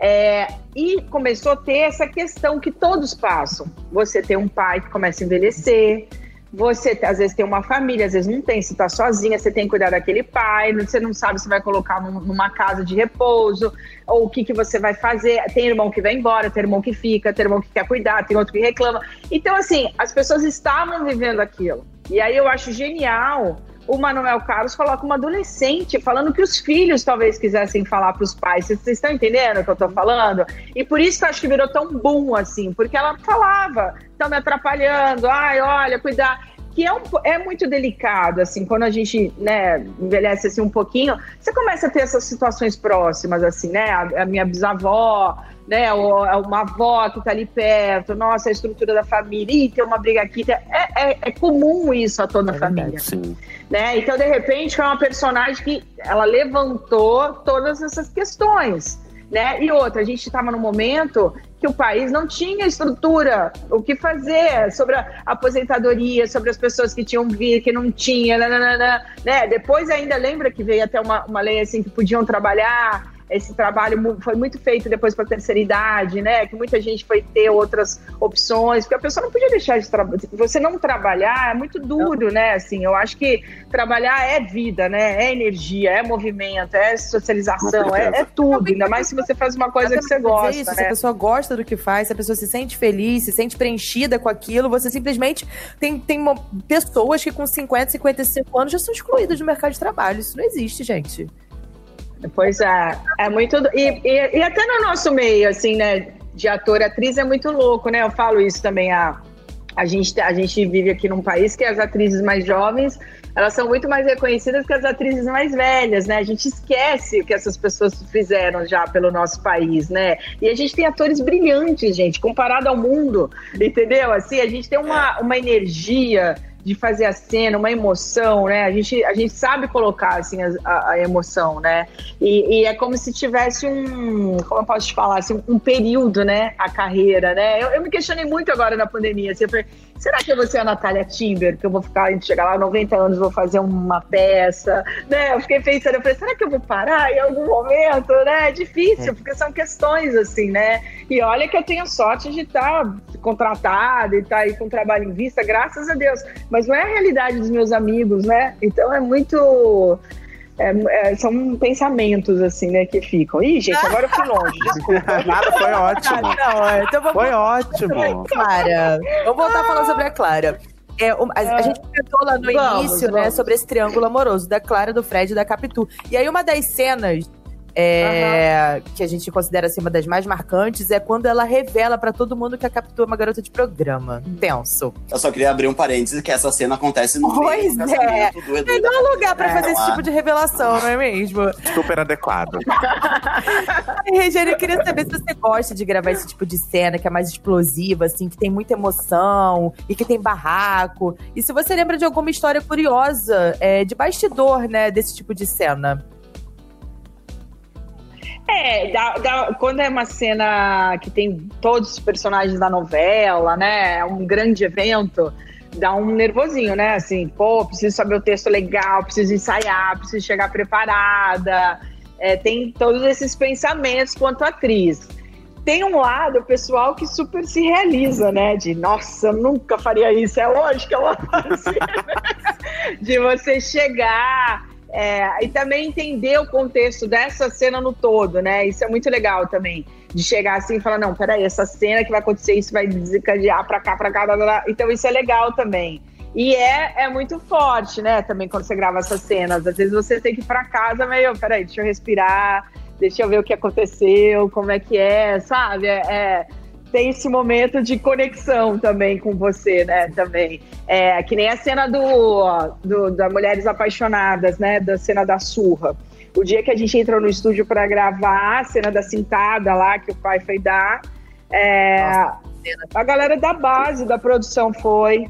é, e começou a ter essa questão que todos passam. Você tem um pai que começa a envelhecer, você às vezes tem uma família, às vezes não tem, você tá sozinha, você tem que cuidar daquele pai, você não sabe se vai colocar num- numa casa de repouso, ou o que, que você vai fazer. Tem irmão que vai embora, tem irmão que fica, tem irmão que quer cuidar, tem outro que reclama. Então, assim, as pessoas estavam vivendo aquilo. E aí eu acho genial o Manuel Carlos coloca uma adolescente falando que os filhos talvez quisessem falar para os pais. Vocês estão entendendo o que eu tô falando? E por isso que eu acho que virou tão boom assim, porque ela falava, estão me atrapalhando, ai, olha, cuidar. Que é, um, é muito delicado, assim, quando a gente, né, envelhece assim um pouquinho, você começa a ter essas situações próximas, assim, né? A, a minha bisavó, né? Ou é uma avó que tá ali perto, nossa, a estrutura da família, Ih, tem uma briga aqui. É, é, é comum isso a toda a família Sim. né? Então, de repente, é uma personagem que ela levantou todas essas questões, né? E outra, a gente estava num momento que o país não tinha estrutura, o que fazer sobre a aposentadoria, sobre as pessoas que tinham vir, que não tinha, nananana, né? Depois ainda lembra que veio até uma, uma lei assim que podiam trabalhar. Esse trabalho foi muito feito depois para a terceira idade, né? Que muita gente foi ter outras opções, porque a pessoa não podia deixar de trabalhar. Você não trabalhar é muito duro, né? Assim, eu acho que trabalhar é vida, né? É energia, é movimento, é socialização, é, é tudo. Ainda mais se você faz uma coisa que você gosta, isso, Se né? a pessoa gosta do que faz, se a pessoa se sente feliz, se sente preenchida com aquilo, você simplesmente tem, tem pessoas que com 50, 55 anos já são excluídas do mercado de trabalho. Isso não existe, gente. Pois é, é muito. E, e, e até no nosso meio, assim, né, de ator e atriz é muito louco, né? Eu falo isso também. A, a, gente, a gente vive aqui num país que as atrizes mais jovens elas são muito mais reconhecidas que as atrizes mais velhas, né? A gente esquece o que essas pessoas fizeram já pelo nosso país, né? E a gente tem atores brilhantes, gente, comparado ao mundo, entendeu? Assim, a gente tem uma, uma energia de fazer a cena, uma emoção, né? A gente, a gente sabe colocar assim a, a- emoção, né? E, e é como se tivesse um, como eu posso te falar, assim, um período, né? A carreira, né? Eu, eu me questionei muito agora na pandemia. Assim, eu falei, será que eu vou ser a Natália Timber? Que eu vou ficar, chegar lá 90 anos, vou fazer uma peça, né? Eu fiquei pensando, eu falei, será que eu vou parar em algum momento, né? É difícil, porque são questões assim, né? E olha que eu tenho sorte de estar contratada e estar aí com trabalho em vista, graças a Deus. Mas não é a realidade dos meus amigos, né? Então é muito. É- é- são pensamentos, assim, né, que ficam. Ih, gente, agora eu fui longe, desculpa. Nada, foi ótimo. Ah, não, então vamos Foi ótimo. Clara. Vamos voltar a falar sobre a Clara. É, a, a gente comentou lá no Vamos, início, né, vamos. sobre esse triângulo amoroso da Clara, do Fred e da Capitu. E aí, uma das cenas é, que a gente considera assim, uma das mais marcantes é quando ela revela pra todo mundo que a Capitu é uma garota de programa. Tenso. Eu só queria abrir um parênteses que essa cena acontece no Pois meio é. casamento do Edu da Melhor lugar pra É, fazer esse tipo de revelação, não é mesmo? Super adequado. Regiane, eu queria saber se você gosta de gravar esse tipo de cena que é mais explosiva, assim, que tem muita emoção e que tem barraco. E se você lembra de alguma história curiosa é, de bastidor, né, desse tipo de cena. É, dá- dá- quando é uma cena que tem todos os personagens da novela, né? É um grande evento, dá um nervosinho, né? Assim, pô, preciso saber o texto legal, preciso ensaiar, preciso chegar preparada. É, tem todos esses pensamentos quanto atriz. Tem um lado, pessoal, que super se realiza, né? De, nossa, eu nunca faria isso, é lógico que eu fazer. de você chegar É, e também entender o contexto dessa cena no todo, né? Isso é muito legal também. De chegar assim e falar, não, peraí, essa cena que vai acontecer, isso vai desencadear pra cá, pra cá, blá, blá. Então isso é legal também. E é, é muito forte, né? Também quando você grava essas cenas. Às vezes você tem que ir pra casa meio, peraí, deixa eu respirar, deixa eu ver o que aconteceu, como é que é, sabe? É, é tem esse momento de conexão também com você, né? Também. É, que nem a cena do, do da Mulheres Apaixonadas, né? Da cena da surra. O dia que a gente entrou no estúdio para gravar a cena da cintada lá que o pai foi dar, é, a galera da base da produção foi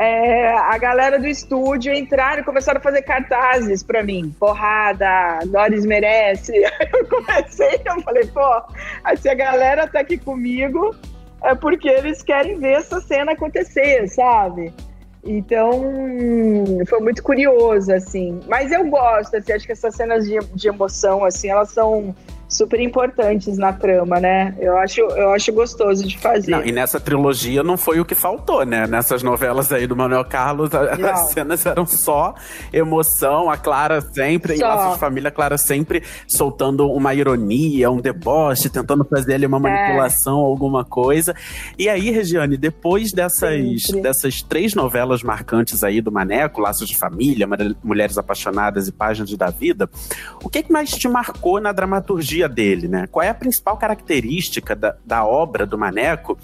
é, a galera do estúdio entraram e começaram a fazer cartazes para mim. Porrada, Doris merece. Eu comecei, eu falei, pô, se a galera tá aqui comigo, é porque eles querem ver essa cena acontecer, sabe? Então, foi muito curioso, assim. Mas eu gosto, assim, acho que essas cenas de, de emoção, assim, elas são super importantes na trama, né? Eu acho, eu acho gostoso de fazer. Não, e nessa trilogia não foi o que faltou, né? Nessas novelas aí do Manuel Carlos, a, as cenas eram só emoção, a Clara sempre, só. Laços de Família, a Clara sempre soltando uma ironia, um deboche, tentando fazer ali uma é. manipulação, é. alguma coisa. E aí, Regiane, depois dessas, dessas três novelas marcantes aí do Maneco, Laços de Família, Mulheres Apaixonadas e Páginas da Vida, o que, que mais te marcou na dramaturgia dia dele, né? Qual é a principal característica da, da obra do Maneco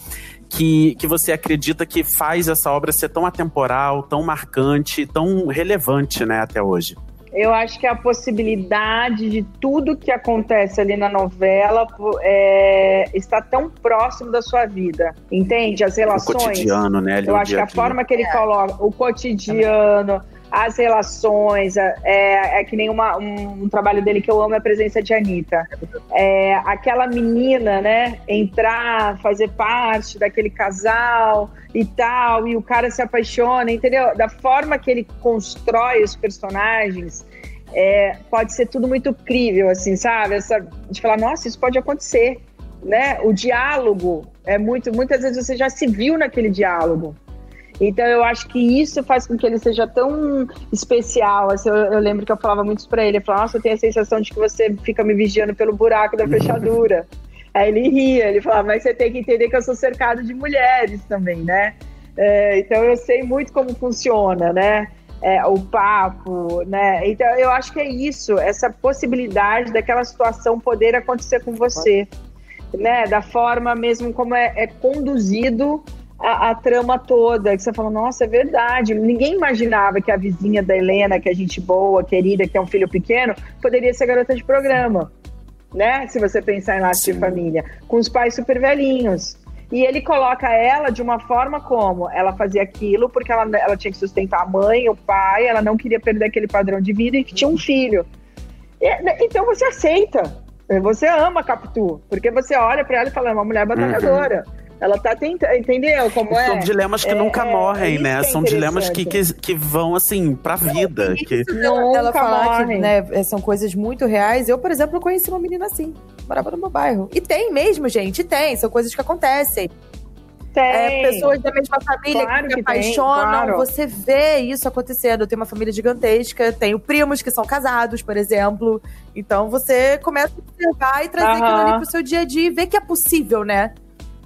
que, que você acredita que faz essa obra ser tão atemporal, tão marcante, tão relevante, né, até hoje? Eu acho que a possibilidade de tudo que acontece ali na novela é, está tão próximo da sua vida, entende? As relações. O cotidiano, né? eu acho que a forma que ele coloca, o cotidiano, as relações, é, é, que nem uma, um, um, trabalho dele que eu amo é a presença de Anitta. É, aquela menina, né, entrar, fazer parte daquele casal e tal, e o cara se apaixona, entendeu? Da forma que ele constrói os personagens, é, pode ser tudo muito crível, assim, sabe? Essa, de falar, nossa, isso pode acontecer, né? O diálogo é muito, muitas vezes você já se viu naquele diálogo. Então eu acho que isso faz com que ele seja tão especial. Assim, eu, eu lembro que eu falava muito para ele, eu falava, nossa, eu tenho a sensação de que você fica me vigiando pelo buraco da fechadura. Aí ele ria, ele falava, mas você tem que entender que eu sou cercado de mulheres também, né? É, então eu sei muito como funciona, né? É, o papo, né? Então eu acho que é isso, essa possibilidade daquela situação poder acontecer com você, né? Da forma mesmo como é, é conduzido a, a, trama toda, que você fala, nossa, é verdade. Ninguém imaginava que a vizinha da Helena, que é gente boa, querida, que é um filho pequeno, poderia ser garota de programa, né? Se você pensar em laço de família, com os pais super velhinhos. E ele coloca ela de uma forma como ela fazia aquilo porque ela, ela tinha que sustentar a mãe, o pai, ela não queria perder aquele padrão de vida e que tinha um filho. E, né, então você aceita. Você ama a Capitu, porque você olha para ela e fala, é uma mulher batalhadora. Uhum. Ela tá tentando, entendeu como é? São dilemas que é, nunca morrem, é né? São dilemas que, que, que, vão, assim, pra vida. que... Não, ela falar que né, são coisas muito reais. Eu, por exemplo, conheci uma menina assim, morava no meu bairro. E tem mesmo, gente, tem. São coisas que acontecem. É, pessoas da mesma família claro que se apaixonam, tem, claro. você vê isso acontecendo. Eu tenho uma família gigantesca, tenho primos que são casados, por exemplo. Então você começa a observar e trazer uhum. aquilo ali pro seu dia a dia e ver que é possível, né?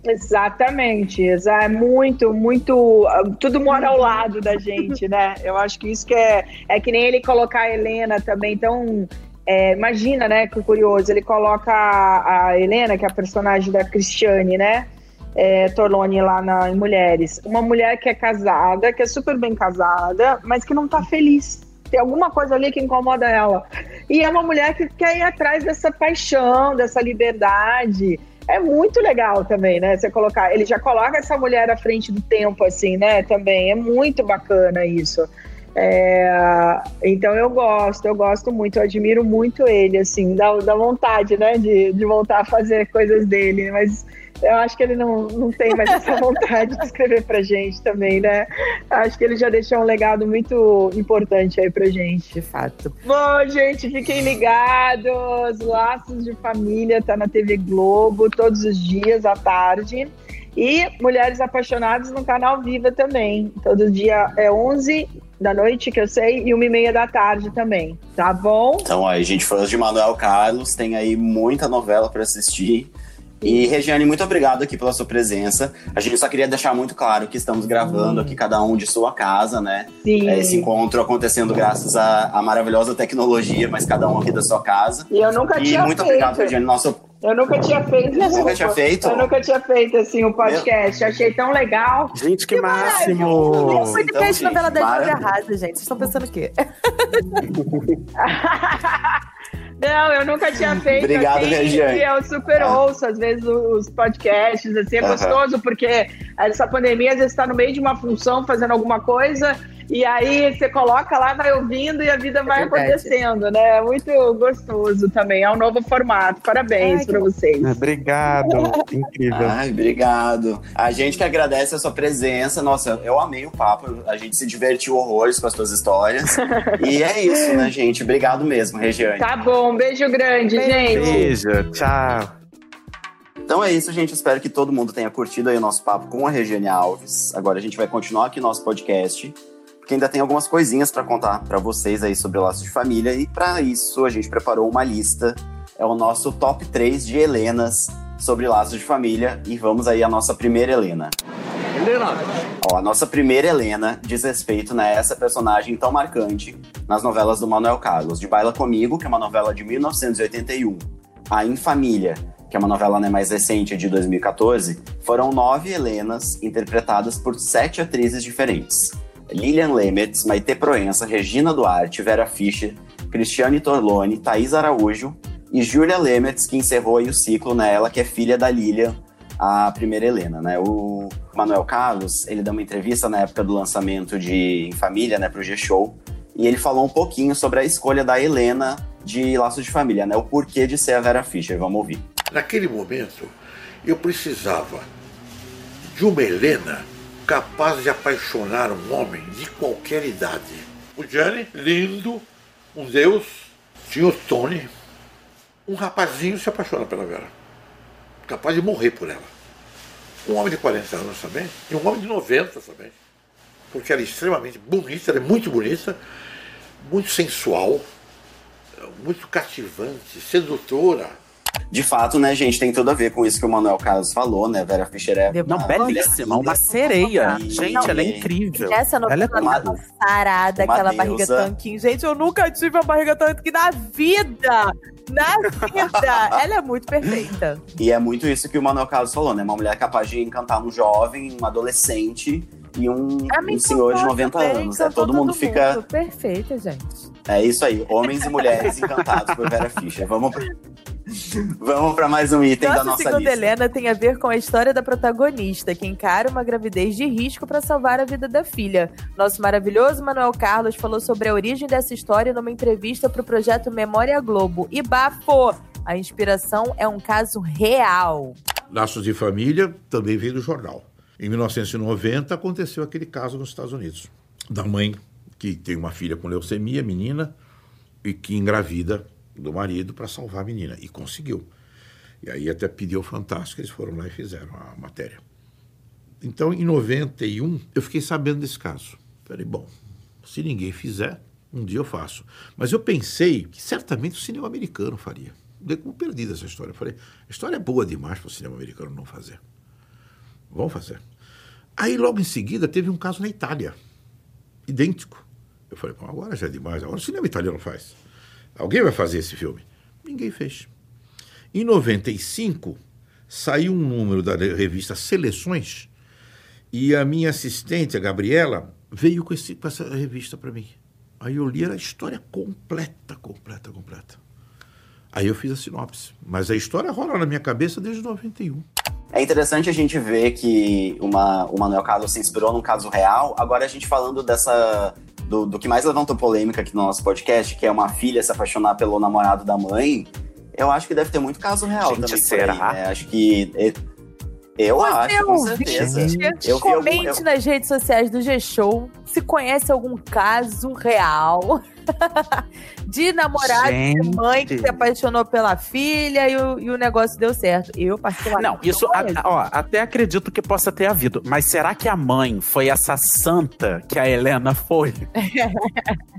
Exatamente, é muito, muito, tudo mora ao lado da gente, né? Eu acho que isso que é, é que nem ele colocar a Helena também, então, é, imagina, né, que curioso, ele coloca a, a, Helena, que é a personagem da Cristiane, né, é, Torlone lá na, em Mulheres, uma mulher que é casada, que é super bem casada, mas que não tá feliz, tem alguma coisa ali que incomoda ela, e é uma mulher que quer ir atrás dessa paixão, dessa liberdade, é muito legal também, né? Você colocar, ele já coloca essa mulher à frente do tempo, assim, né? Também é muito bacana isso. É, então eu gosto, eu gosto muito, eu admiro muito ele, assim, dá, dá vontade, né, de, de voltar a fazer coisas dele, mas eu acho que ele não, não tem mais essa vontade de escrever pra gente também, né? Acho que ele já deixou um legado muito importante aí pra gente. De fato. Bom, gente, fiquem ligados. Laços de Família tá na TV Globo todos os dias à tarde. E Mulheres Apaixonadas no canal Viva também. Todo dia é 11 da noite, que eu sei, e uma e meia da tarde também, tá bom? Então, aí, gente, fãs de Manuel Carlos, tem aí muita novela para assistir. E, Regiane, muito obrigado aqui pela sua presença. A gente só queria deixar muito claro que estamos gravando aqui cada um de sua casa, né? Sim. É, esse encontro acontecendo graças à, à maravilhosa tecnologia, mas cada um aqui da sua casa. E eu nunca E tinha muito feito. obrigado, Regiane. Nossa, Eu nunca tinha feito. Nunca desculpa. tinha feito? Eu nunca tinha feito, assim, um podcast. Achei tão legal. Gente, que máximo! O podcast Então, gente, novela da Jovem maravilha. Arrasa, gente. Vocês estão pensando o quê? Não, eu nunca tinha feito. Obrigado, assim, Regiane. e Eu super Ah. ouço, às vezes, os podcasts, assim, é Aham. gostoso, porque essa pandemia, às vezes, está no meio de uma função, fazendo alguma coisa, e aí você coloca lá, vai ouvindo e a vida vai verdade. acontecendo, né? É muito gostoso também, é um novo formato. Parabéns para vocês. Obrigado, incrível. Ai, obrigado. A gente que agradece a sua presença. Nossa, eu amei o papo. A gente se divertiu horrores com as suas histórias. e é isso, né, gente? Obrigado mesmo, Regiane. Tá bom, beijo grande, gente. Beijo, tchau. Então é isso, gente. Espero que todo mundo tenha curtido aí o nosso papo com a Regiane Alves. Agora a gente vai continuar aqui nosso podcast, porque ainda tem algumas coisinhas pra contar pra vocês aí sobre o laço de família. E pra isso a gente preparou uma lista. É o nosso top 3 de Helenas sobre laços de família. E vamos aí à nossa primeira Helena. Helena! Ó, a nossa primeira Helena diz respeito né, a essa personagem tão marcante nas novelas do Manuel Carlos. De Baila Comigo, que é uma novela de 1981. A Em Família, que é uma novela né, mais recente de 2014. Foram nove Helenas interpretadas por sete atrizes diferentes. Lilian Lemetz, Maite Proença, Regina Duarte, Vera Fischer, Cristiane Torlone, Thaís Araújo e Júlia Lemetz, que encerrou aí o ciclo nela, que é filha da Lilian, a primeira Helena, né? O Manuel Carlos, ele deu uma entrevista na época do lançamento de Em Família, né, pro G-Show, e ele falou um pouquinho sobre a escolha da Helena de Laço de Família, né? O porquê de ser a Vera Fischer. Vamos ouvir. Naquele momento, eu precisava de uma Helena capaz de apaixonar um homem de qualquer idade. O Gianni, lindo, um deus, tinha o Tony, um rapazinho se apaixona pela Vera, capaz de morrer por ela. Um homem de 40 anos também, e um homem de 90 também, porque ela é extremamente bonita, ela é muito bonita, muito sensual, muito cativante, sedutora. De fato, né, gente, tem tudo a ver com isso que o Manuel Carlos falou, né? Vera Fischer é. Não, uma belíssima, uma sereia. linda. Gente, ela é incrível. Essa Ela é novela uma- sarada, uma aquela barriga deusa. tanquinho. Gente, eu nunca tive uma barriga tanque na vida! Na vida! Ela é muito perfeita. E é muito isso que o Manuel Carlos falou, né? Uma mulher capaz de encantar um jovem, um adolescente e um, me um senhor de encantou 90 também, anos. Né? Todo mundo fica. mundo. Perfeita, gente. É isso aí, homens e mulheres encantados por Vera Fischer. Vamos pra, Vamos pra mais um item da Nossa nossa segunda lista. Helena tem a ver com a história da protagonista, que encara uma gravidez de risco para salvar a vida da filha. Nosso maravilhoso Manuel Carlos falou sobre a origem dessa história numa entrevista para o projeto Memória Globo. E bafo! A inspiração é um caso real. Laços de Família também veio do jornal. Em 1990 aconteceu aquele caso nos Estados Unidos, da mãe que tem uma filha com leucemia, menina, e que engravida do marido para salvar a menina. E conseguiu. E aí até pediu ao Fantástico, eles foram lá e fizeram a matéria. Então, em 91, eu fiquei sabendo desse caso. Falei, bom, se ninguém fizer, um dia eu faço. Mas eu pensei que certamente o cinema americano faria. Dei como perdida essa história. Eu falei, a história é boa demais para o cinema americano não fazer. Vamos fazer. Aí, logo em seguida, teve um caso na Itália, idêntico. Eu falei, bom, agora já é demais, agora o cinema italiano faz. Alguém vai fazer esse filme? Ninguém fez. Em 95, saiu um número da revista Seleções e a minha assistente, a Gabriela, veio com, esse, com essa revista para mim. Aí eu li era a história completa, completa, completa. Aí eu fiz a sinopse. Mas a história rola na minha cabeça desde 91. É interessante a gente ver que uma, o Manuel Carlos se inspirou num caso real. Agora a gente falando dessa. Do, do que mais levantou polêmica aqui no nosso podcast, que é uma filha se apaixonar pelo namorado da mãe. Eu acho que deve ter muito caso real Gente, também será? por aí, né? Acho que. Eu acho, com certeza. ouvinte, Eu comente eu- nas redes sociais do G-Show se conhece algum caso real de namorada, de mãe que se apaixonou pela filha e o, e o negócio deu certo. Eu, particularmente. Não, isso a, ó, até acredito que possa ter havido. Mas será que a mãe foi essa santa que a Helena foi?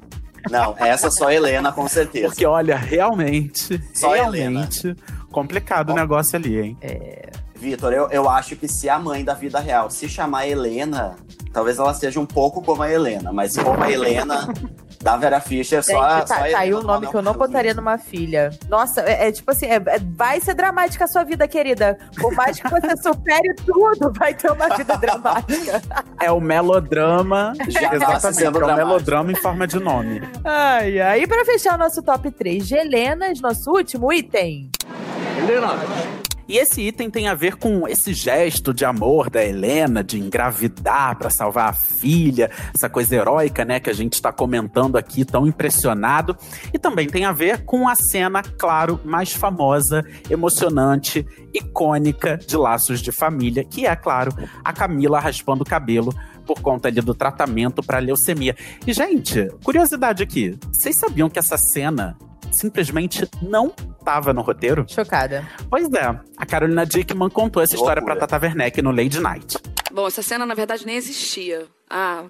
Não, essa só a Helena, com certeza. Porque, olha, realmente, Só a realmente, complicado o negócio ali, hein? É. Vitor, eu, eu acho que se a mãe da vida real se chamar Helena, talvez ela seja um pouco como a Helena, mas como a Helena da Vera Fischer, só, Gente, tá, só a tá aí Helena um nome que eu não botaria numa filha. Nossa, é, é tipo assim, é- é- vai ser dramática a sua vida, querida. Por mais que você supere tudo, vai ter uma vida dramática. É o melodrama, Já tá exatamente, é o dramático. melodrama em forma de nome. Ai, ai. E pra fechar o nosso top 3 de Helenas, nosso último item. E esse item tem a ver com esse gesto de amor da Helena, de engravidar pra salvar a filha, essa coisa heróica, né, que a gente está comentando aqui, tão impressionado. E também tem a ver com a cena, claro, mais famosa, emocionante, icônica de Laços de Família, que é, claro, a Camila raspando o cabelo por conta ali do tratamento para leucemia. E, gente, curiosidade aqui, vocês sabiam que essa cena simplesmente não estava no roteiro? Chocada. Pois é, a Carolina Dickman contou essa história pra Loucura. Tata Werneck no Lady Night. Bom, essa cena na verdade nem existia. A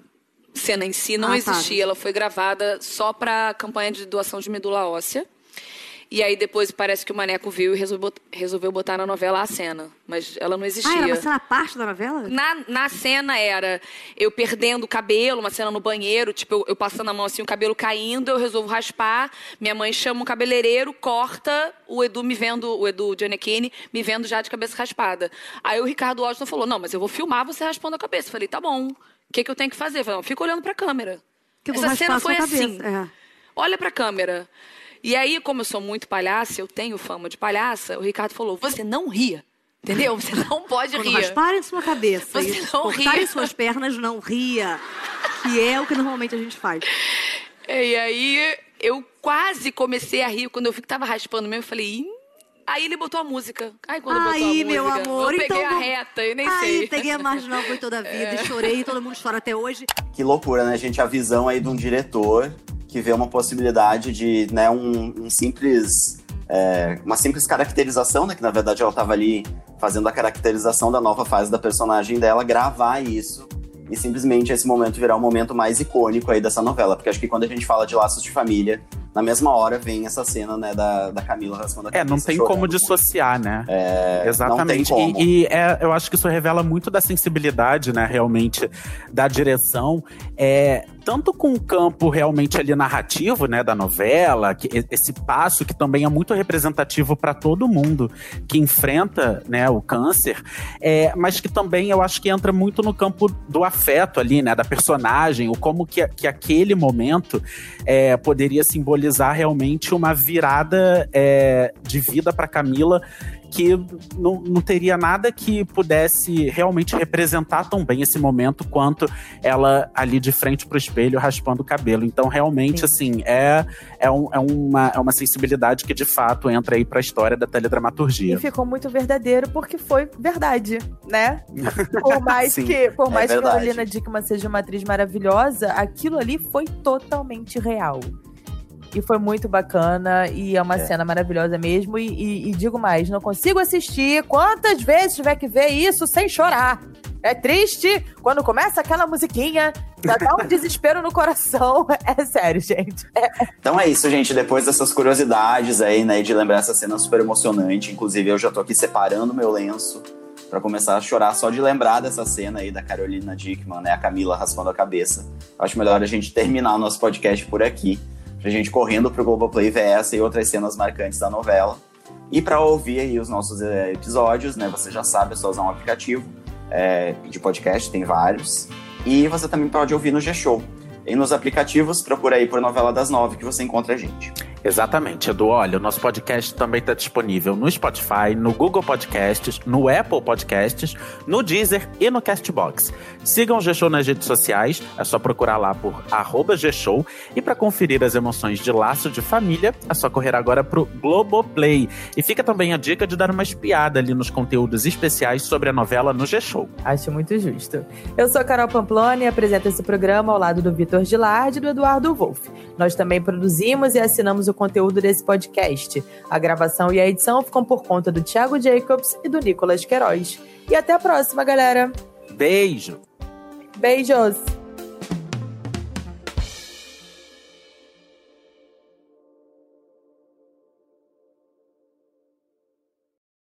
cena em si não Ah, tá. existia. Ela foi gravada só pra campanha de doação de medula óssea. E aí depois parece que o Maneco viu e resolveu, bot- resolveu botar na novela a cena. Mas ela não existia. Ah, era uma cena parte da novela? Na, na cena era eu perdendo o cabelo, uma cena no banheiro, tipo, eu, eu passando a mão assim, o cabelo caindo, eu resolvo raspar. Minha mãe chama um cabeleireiro, corta, o Edu me vendo, o Edu Giannichini, me vendo já de cabeça raspada. Aí o Ricardo Washington falou: Não, mas eu vou filmar você raspando a cabeça. Eu falei: Tá bom. O que, que eu tenho que fazer? Eu falei, não, fica olhando pra câmera. Que Essa cena foi assim. É. Olha pra câmera. E aí, como eu sou muito palhaça, eu tenho fama de palhaça, o Ricardo falou: Você não ria. Entendeu? Você não pode Quando rir. rasparem sua cabeça Você não ria. suas pernas, não ria. Que é o que normalmente a gente faz. É, E aí eu quase comecei a rir. Quando eu vi que tava raspando mesmo, eu falei. "Ih". Aí ele botou a música. Aí quando botou a Aí, música, meu amor, eu peguei então a reta e nem Aí, sei. peguei a marginal, foi toda a vida, e chorei, e todo mundo chora até hoje. Que loucura, né, gente? A visão aí de um diretor que vê uma possibilidade de, né, um, um simples. é, uma simples caracterização, né? Que na verdade ela tava ali fazendo a caracterização da nova fase da personagem dela, gravar isso e simplesmente esse momento virar o momento mais icônico aí dessa novela. Porque acho que quando a gente fala de laços de família, na mesma hora vem essa cena, né, da, da Camila raspando a É, não tem como muito. dissociar, né? É, Exatamente. E, e é, eu acho que isso revela muito da sensibilidade, né, realmente, da direção. É, tanto com o campo realmente ali narrativo, né, da novela, que, esse passo que também é muito representativo para todo mundo que enfrenta, né, o câncer, é, mas que também eu acho que entra muito no campo do afeto ali, né, da personagem, o como que, que aquele momento é, poderia simbolizar realmente uma virada é, de vida para Camila que não, não teria nada que pudesse realmente representar tão bem esse momento quanto ela ali de frente pro espelho raspando o cabelo. Então, realmente, assim, é, é, um- é uma, é uma sensibilidade que de fato entra aí pra história da E teledramaturgia. ficou muito verdadeiro porque foi verdade, né? Por mais Sim, que, por é mais que a. Carolina Dickman seja uma atriz maravilhosa, aquilo ali foi totalmente real. E foi muito bacana e é uma É. cena maravilhosa mesmo. E, e- e digo mais, não consigo assistir quantas vezes tiver que ver isso sem chorar. É triste quando começa aquela musiquinha, já dá um desespero no coração. É sério, gente. É, Então é isso, gente. Depois dessas curiosidades aí, né, de lembrar essa cena super emocionante. Inclusive, eu já tô aqui separando meu lenço pra começar a chorar só de lembrar dessa cena aí da Carolina Dickman, né, a Camila raspando a cabeça. Acho melhor a gente terminar o nosso podcast por aqui, pra gente correndo pro Globoplay essa e outras cenas marcantes da novela. E pra ouvir aí os nossos eh, episódios, né, você já sabe, é só usar um aplicativo eh, de podcast, tem vários. E você também pode ouvir no G-Show. E nos aplicativos, procura aí por Novela das Nove que você encontra a gente. Exatamente, Edu. Olha, o nosso podcast também está disponível no Spotify, no Google Podcasts, no Apple Podcasts, no Deezer e no Castbox. Sigam o G-Show nas redes sociais, é só procurar lá por G-Show. E para conferir as emoções de laço de família, é só correr agora pro Globoplay. E fica também a dica de dar uma espiada ali nos conteúdos especiais sobre a novela no G-Show. Acho muito justo. Eu sou Carol Pamplona e apresento esse programa ao lado do Vitor Gilardi e do Eduardo Wolff. Nós também produzimos e assinamos o conteúdo desse podcast. A gravação e a edição ficam por conta do Thiago Jacobs e do Nicolas Queiroz. E até a próxima, galera. Beijo. Beijos.